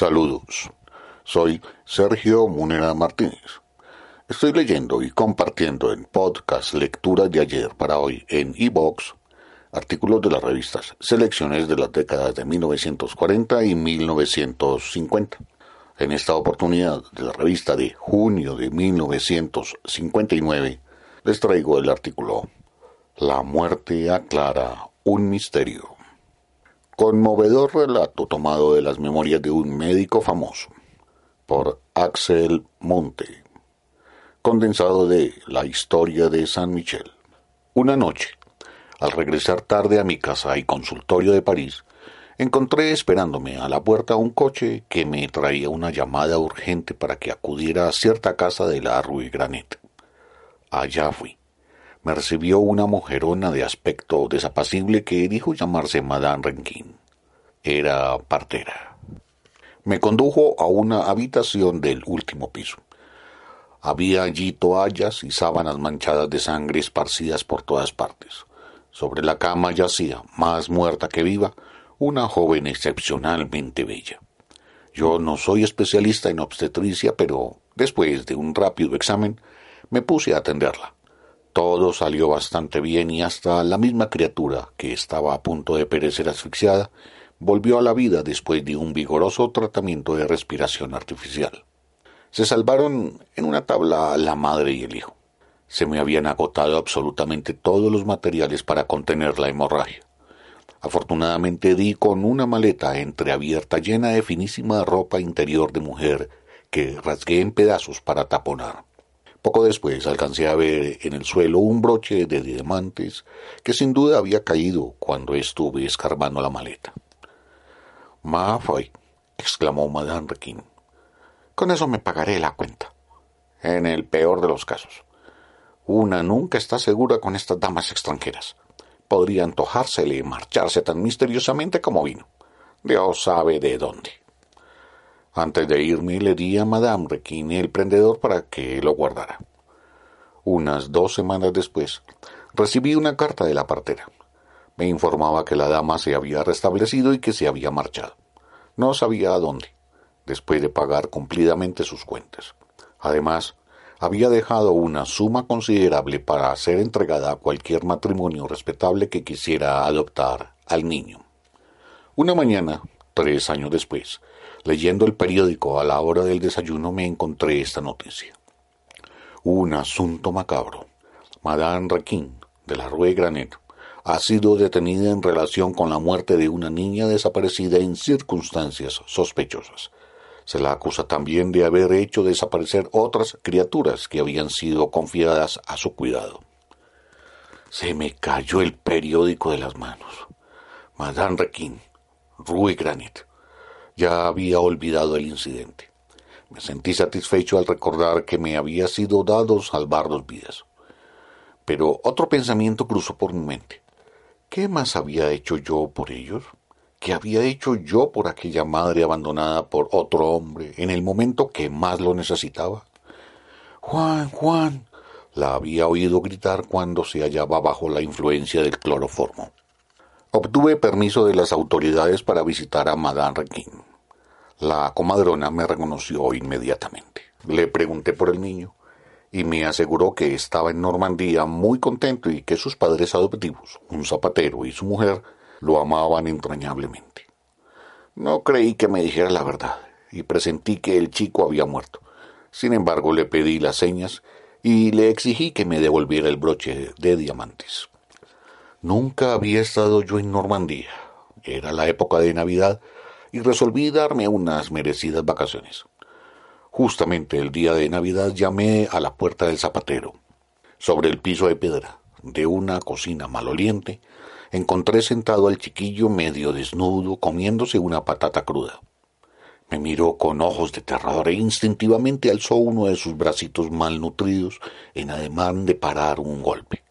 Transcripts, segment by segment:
Saludos. Soy Sergio Munera Martínez. Estoy leyendo y compartiendo en podcast Lecturas de ayer para hoy en iBox artículos de las revistas Selecciones de las décadas de 1940 y 1950. En esta oportunidad de la revista de junio de 1959 les traigo el artículo La muerte aclara un misterio. Conmovedor relato tomado de las memorias de un médico famoso por Axel Monte. Condensado de La historia de San Michel. Una noche, al regresar tarde a mi casa y consultorio de París, encontré esperándome a la puerta un coche que me traía una llamada urgente para que acudiera a cierta casa de la Rue Granet. Allá fui me recibió una mujerona de aspecto desapacible que dijo llamarse Madame Renquin. Era partera. Me condujo a una habitación del último piso. Había allí toallas y sábanas manchadas de sangre esparcidas por todas partes. Sobre la cama yacía, más muerta que viva, una joven excepcionalmente bella. Yo no soy especialista en obstetricia, pero después de un rápido examen me puse a atenderla. Todo salió bastante bien y hasta la misma criatura, que estaba a punto de perecer asfixiada, volvió a la vida después de un vigoroso tratamiento de respiración artificial. Se salvaron en una tabla la madre y el hijo. Se me habían agotado absolutamente todos los materiales para contener la hemorragia. Afortunadamente di con una maleta entreabierta llena de finísima ropa interior de mujer que rasgué en pedazos para taponar. Poco después alcancé a ver en el suelo un broche de diamantes que sin duda había caído cuando estuve escarbando la maleta. «Mafoy», exclamó Madame Requin. Con eso me pagaré la cuenta. En el peor de los casos. Una nunca está segura con estas damas extranjeras. Podría antojársele y marcharse tan misteriosamente como vino. Dios sabe de dónde. Antes de irme le di a Madame Requin el prendedor para que lo guardara. Unas dos semanas después recibí una carta de la partera. Me informaba que la dama se había restablecido y que se había marchado. No sabía a dónde, después de pagar cumplidamente sus cuentas. Además, había dejado una suma considerable para ser entregada a cualquier matrimonio respetable que quisiera adoptar al niño. Una mañana, tres años después, Leyendo el periódico a la hora del desayuno me encontré esta noticia. Un asunto macabro. Madame Requin, de la Rue Granet, ha sido detenida en relación con la muerte de una niña desaparecida en circunstancias sospechosas. Se la acusa también de haber hecho desaparecer otras criaturas que habían sido confiadas a su cuidado. Se me cayó el periódico de las manos. Madame Requin, Rue Granit. Ya había olvidado el incidente. Me sentí satisfecho al recordar que me había sido dado salvar dos vidas. Pero otro pensamiento cruzó por mi mente. ¿Qué más había hecho yo por ellos? ¿Qué había hecho yo por aquella madre abandonada por otro hombre en el momento que más lo necesitaba? Juan, Juan, la había oído gritar cuando se hallaba bajo la influencia del cloroformo. Obtuve permiso de las autoridades para visitar a Madame Requin. La comadrona me reconoció inmediatamente. Le pregunté por el niño y me aseguró que estaba en Normandía muy contento y que sus padres adoptivos, un zapatero y su mujer, lo amaban entrañablemente. No creí que me dijera la verdad y presentí que el chico había muerto. Sin embargo, le pedí las señas y le exigí que me devolviera el broche de diamantes. Nunca había estado yo en Normandía. Era la época de Navidad y resolví darme unas merecidas vacaciones. Justamente el día de Navidad llamé a la puerta del zapatero. Sobre el piso de piedra de una cocina maloliente encontré sentado al chiquillo medio desnudo comiéndose una patata cruda. Me miró con ojos de terror e instintivamente alzó uno de sus bracitos malnutridos en ademán de parar un golpe.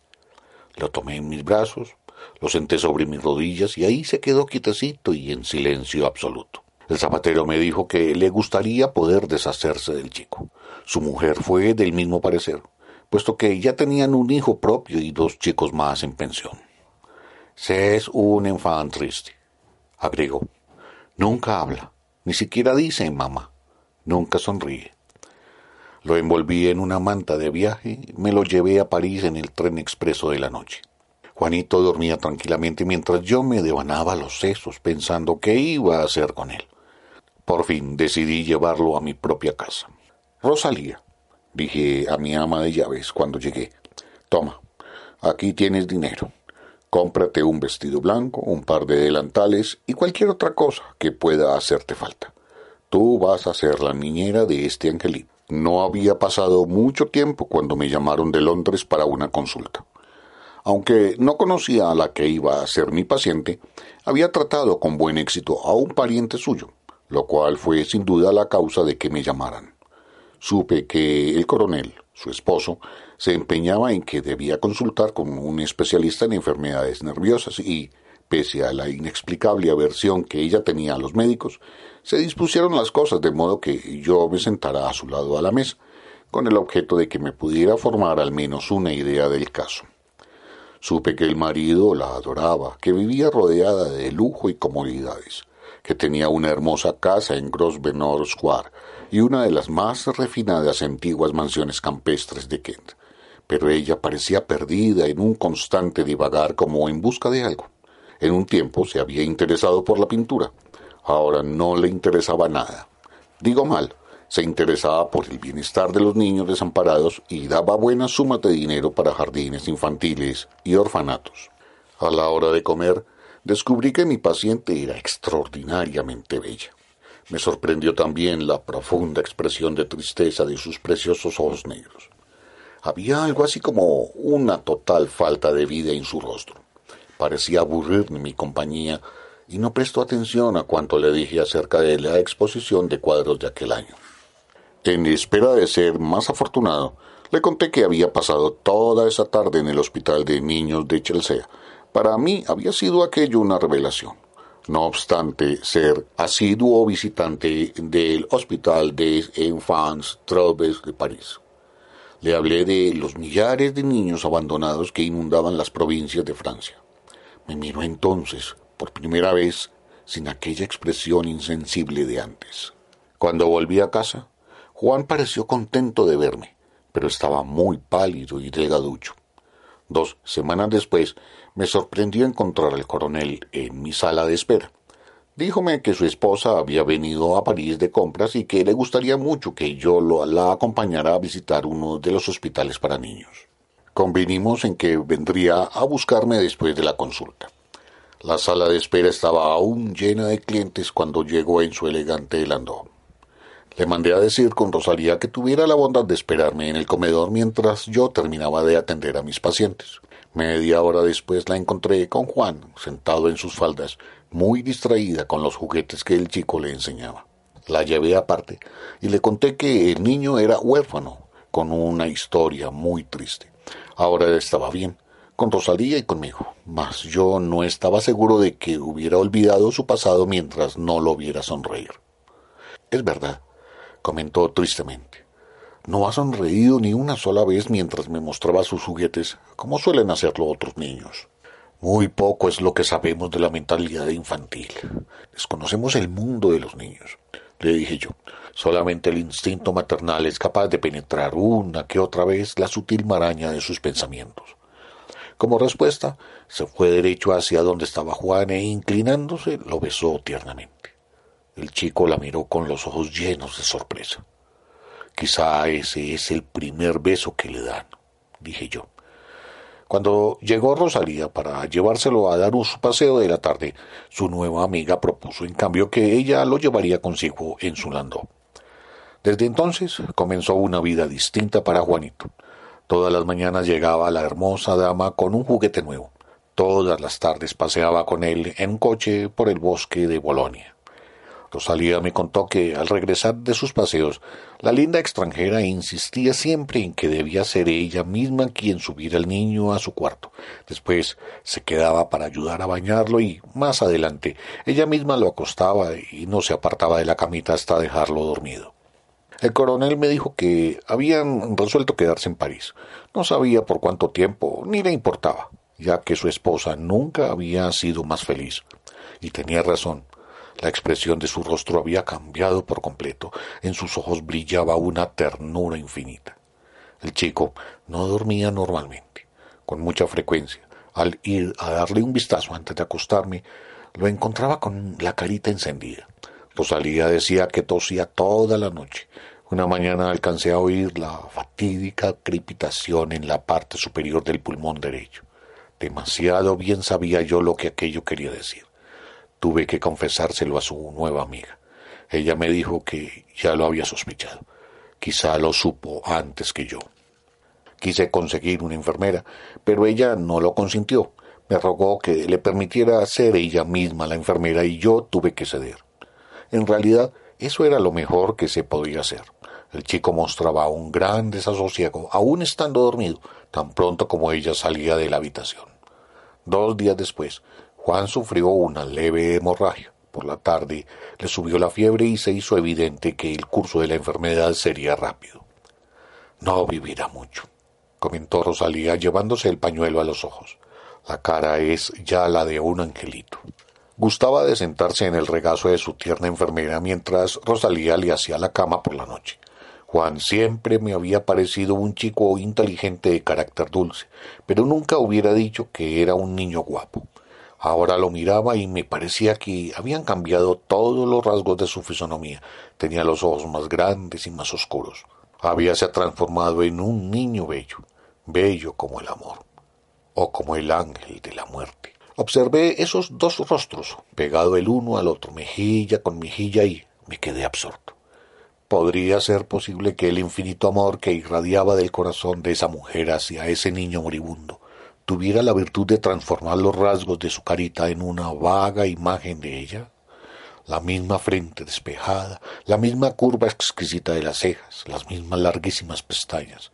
Lo tomé en mis brazos, lo senté sobre mis rodillas y ahí se quedó quietecito y en silencio absoluto. El zapatero me dijo que le gustaría poder deshacerse del chico. Su mujer fue del mismo parecer, puesto que ya tenían un hijo propio y dos chicos más en pensión. Se es un enfant triste, agregó. Nunca habla, Ni siquiera dice mamá. Nunca sonríe. Lo envolví en una manta de viaje y me lo llevé a París en el tren expreso de la noche. Juanito dormía tranquilamente mientras yo me devanaba los sesos pensando qué iba a hacer con él. Por fin decidí llevarlo a mi propia casa. Rosalía, dije a mi ama de llaves cuando llegué, toma, aquí tienes dinero. Cómprate un vestido blanco, un par de delantales y cualquier otra cosa que pueda hacerte falta. Tú vas a ser la niñera de este angelito. No había pasado mucho tiempo cuando me llamaron de Londres para una consulta. Aunque no conocía a la que iba a ser mi paciente, había tratado con buen éxito a un pariente suyo, lo cual fue sin duda la causa de que me llamaran. Supe que el coronel, su esposo, se empeñaba en que debía consultar con un especialista en enfermedades nerviosas y, pese a la inexplicable aversión que ella tenía a los médicos, se dispusieron las cosas de modo que yo me sentara a su lado a la mesa, con el objeto de que me pudiera formar al menos una idea del caso. Supe que el marido la adoraba, que vivía rodeada de lujo y comodidades, que tenía una hermosa casa en Grosvenor Square y una de las más refinadas antiguas mansiones campestres de Kent. Pero ella parecía perdida en un constante divagar como en busca de algo. En un tiempo se había interesado por la pintura. Ahora no le interesaba nada. Digo mal, se interesaba por el bienestar de los niños desamparados y daba buenas sumas de dinero para jardines infantiles y orfanatos. A la hora de comer, descubrí que mi paciente era extraordinariamente bella. Me sorprendió también la profunda expresión de tristeza de sus preciosos ojos negros. Había algo así como una total falta de vida en su rostro. Parecía aburrirme mi compañía y no prestó atención a cuanto le dije acerca de la exposición de cuadros de aquel año. En espera de ser más afortunado, le conté que había pasado toda esa tarde en el hospital de niños de Chelsea. Para mí había sido aquello una revelación. No obstante ser asiduo visitante del Hospital des Enfants Troubles de París. Le hablé de los millares de niños abandonados que inundaban las provincias de Francia. Me miró entonces, por primera vez, sin aquella expresión insensible de antes. Cuando volví a casa, Juan pareció contento de verme, pero estaba muy pálido y delgaducho. Dos semanas después me sorprendió encontrar al coronel en mi sala de espera. Díjome que su esposa había venido a París de compras y que le gustaría mucho que yo lo, la acompañara a visitar uno de los hospitales para niños. Convinimos en que vendría a buscarme después de la consulta. La sala de espera estaba aún llena de clientes cuando llegó en su elegante landó. Le mandé a decir con Rosalía que tuviera la bondad de esperarme en el comedor mientras yo terminaba de atender a mis pacientes. Media hora después la encontré con Juan, sentado en sus faldas, muy distraída con los juguetes que el chico le enseñaba. La llevé aparte y le conté que el niño era huérfano, con una historia muy triste. Ahora estaba bien, con Rosalía y conmigo, mas yo no estaba seguro de que hubiera olvidado su pasado mientras no lo viera sonreír. Es verdad, comentó tristemente. No ha sonreído ni una sola vez mientras me mostraba sus juguetes, como suelen hacerlo otros niños. Muy poco es lo que sabemos de la mentalidad infantil. Desconocemos el mundo de los niños, le dije yo. Solamente el instinto maternal es capaz de penetrar una que otra vez la sutil maraña de sus pensamientos. Como respuesta, se fue derecho hacia donde estaba Juan e inclinándose lo besó tiernamente. El chico la miró con los ojos llenos de sorpresa. Quizá ese es el primer beso que le dan, dije yo. Cuando llegó Rosalía para llevárselo a dar un paseo de la tarde, su nueva amiga propuso en cambio que ella lo llevaría consigo en su landó. Desde entonces comenzó una vida distinta para Juanito. Todas las mañanas llegaba la hermosa dama con un juguete nuevo. Todas las tardes paseaba con él en un coche por el bosque de Bolonia. Rosalía me contó que al regresar de sus paseos, la linda extranjera insistía siempre en que debía ser ella misma quien subiera al niño a su cuarto. Después se quedaba para ayudar a bañarlo y, más adelante, ella misma lo acostaba y no se apartaba de la camita hasta dejarlo dormido. El coronel me dijo que habían resuelto quedarse en París. No sabía por cuánto tiempo, ni le importaba, ya que su esposa nunca había sido más feliz. Y tenía razón. La expresión de su rostro había cambiado por completo. En sus ojos brillaba una ternura infinita. El chico no dormía normalmente. Con mucha frecuencia, al ir a darle un vistazo antes de acostarme, lo encontraba con la carita encendida. Rosalía decía que tosía toda la noche. Una mañana alcancé a oír la fatídica crepitación en la parte superior del pulmón derecho. Demasiado bien sabía yo lo que aquello quería decir. Tuve que confesárselo a su nueva amiga. Ella me dijo que ya lo había sospechado. Quizá lo supo antes que yo. Quise conseguir una enfermera, pero ella no lo consintió. Me rogó que le permitiera ser ella misma la enfermera y yo tuve que ceder. En realidad, eso era lo mejor que se podía hacer. El chico mostraba un gran desasosiego, aún estando dormido, tan pronto como ella salía de la habitación. Dos días después, Juan sufrió una leve hemorragia. Por la tarde le subió la fiebre y se hizo evidente que el curso de la enfermedad sería rápido. No vivirá mucho, comentó Rosalía llevándose el pañuelo a los ojos. La cara es ya la de un angelito. Gustaba de sentarse en el regazo de su tierna enfermera mientras Rosalía le hacía la cama por la noche. Juan siempre me había parecido un chico inteligente de carácter dulce, pero nunca hubiera dicho que era un niño guapo. Ahora lo miraba y me parecía que habían cambiado todos los rasgos de su fisonomía. Tenía los ojos más grandes y más oscuros. Habíase transformado en un niño bello, bello como el amor, o como el ángel de la muerte. Observé esos dos rostros, pegado el uno al otro, mejilla con mejilla, y me quedé absorto. ¿Podría ser posible que el infinito amor que irradiaba del corazón de esa mujer hacia ese niño moribundo tuviera la virtud de transformar los rasgos de su carita en una vaga imagen de ella? La misma frente despejada, la misma curva exquisita de las cejas, las mismas larguísimas pestañas,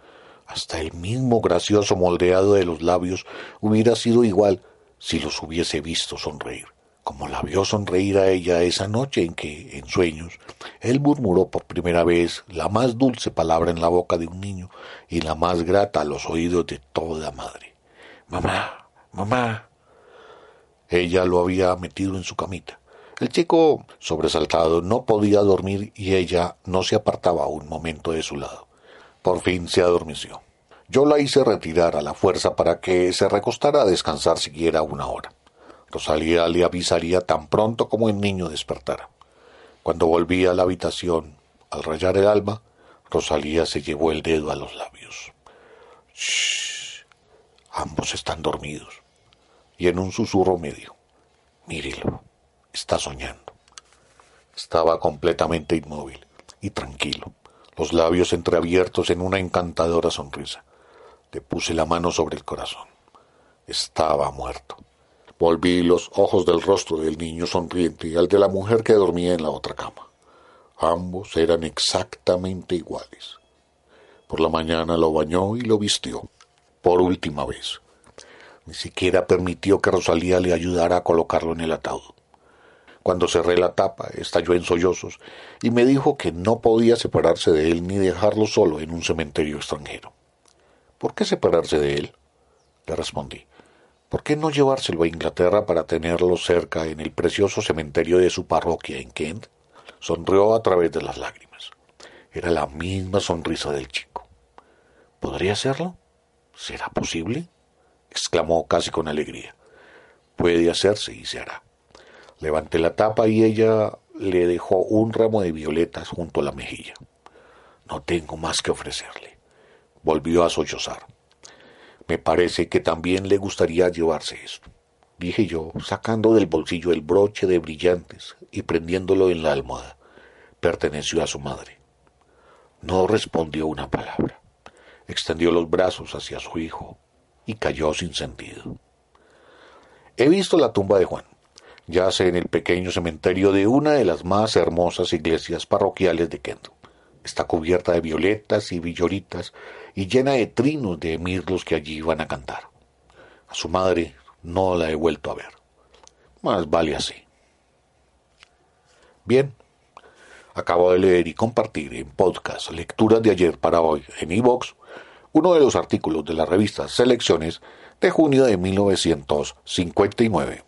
hasta el mismo gracioso moldeado de los labios hubiera sido igual si los hubiese visto sonreír como la vio sonreír a ella esa noche en que, en sueños, él murmuró por primera vez la más dulce palabra en la boca de un niño y la más grata a los oídos de toda madre. Mamá, mamá. Ella lo había metido en su camita. El chico, sobresaltado, no podía dormir y ella no se apartaba un momento de su lado. Por fin se adormeció. Yo la hice retirar a la fuerza para que se recostara a descansar siquiera una hora. Rosalía le avisaría tan pronto como el niño despertara. Cuando volvía a la habitación, al rayar el alba, Rosalía se llevó el dedo a los labios. Shh. Ambos están dormidos. Y en un susurro medio. Mírelo. Está soñando. Estaba completamente inmóvil y tranquilo, los labios entreabiertos en una encantadora sonrisa. Le puse la mano sobre el corazón. Estaba muerto. Volví los ojos del rostro del niño sonriente al de la mujer que dormía en la otra cama. Ambos eran exactamente iguales. Por la mañana lo bañó y lo vistió, por última vez. Ni siquiera permitió que Rosalía le ayudara a colocarlo en el ataúd. Cuando cerré la tapa, estalló en sollozos y me dijo que no podía separarse de él ni dejarlo solo en un cementerio extranjero. ¿Por qué separarse de él? Le respondí. ¿Por qué no llevárselo a Inglaterra para tenerlo cerca en el precioso cementerio de su parroquia en Kent? Sonrió a través de las lágrimas. Era la misma sonrisa del chico. ¿Podría hacerlo? ¿Será posible? exclamó casi con alegría. Puede hacerse y se hará. Levanté la tapa y ella le dejó un ramo de violetas junto a la mejilla. No tengo más que ofrecerle. Volvió a sollozar. Me parece que también le gustaría llevarse esto, dije yo, sacando del bolsillo el broche de brillantes y prendiéndolo en la almohada. Perteneció a su madre. No respondió una palabra. Extendió los brazos hacia su hijo y cayó sin sentido. He visto la tumba de Juan. Yace en el pequeño cementerio de una de las más hermosas iglesias parroquiales de Kent. Está cubierta de violetas y villoritas y llena de trinos de mirlos que allí iban a cantar. A su madre no la he vuelto a ver. Más vale así. Bien, acabo de leer y compartir en podcast Lecturas de ayer para hoy en iVox uno de los artículos de la revista Selecciones de junio de 1959.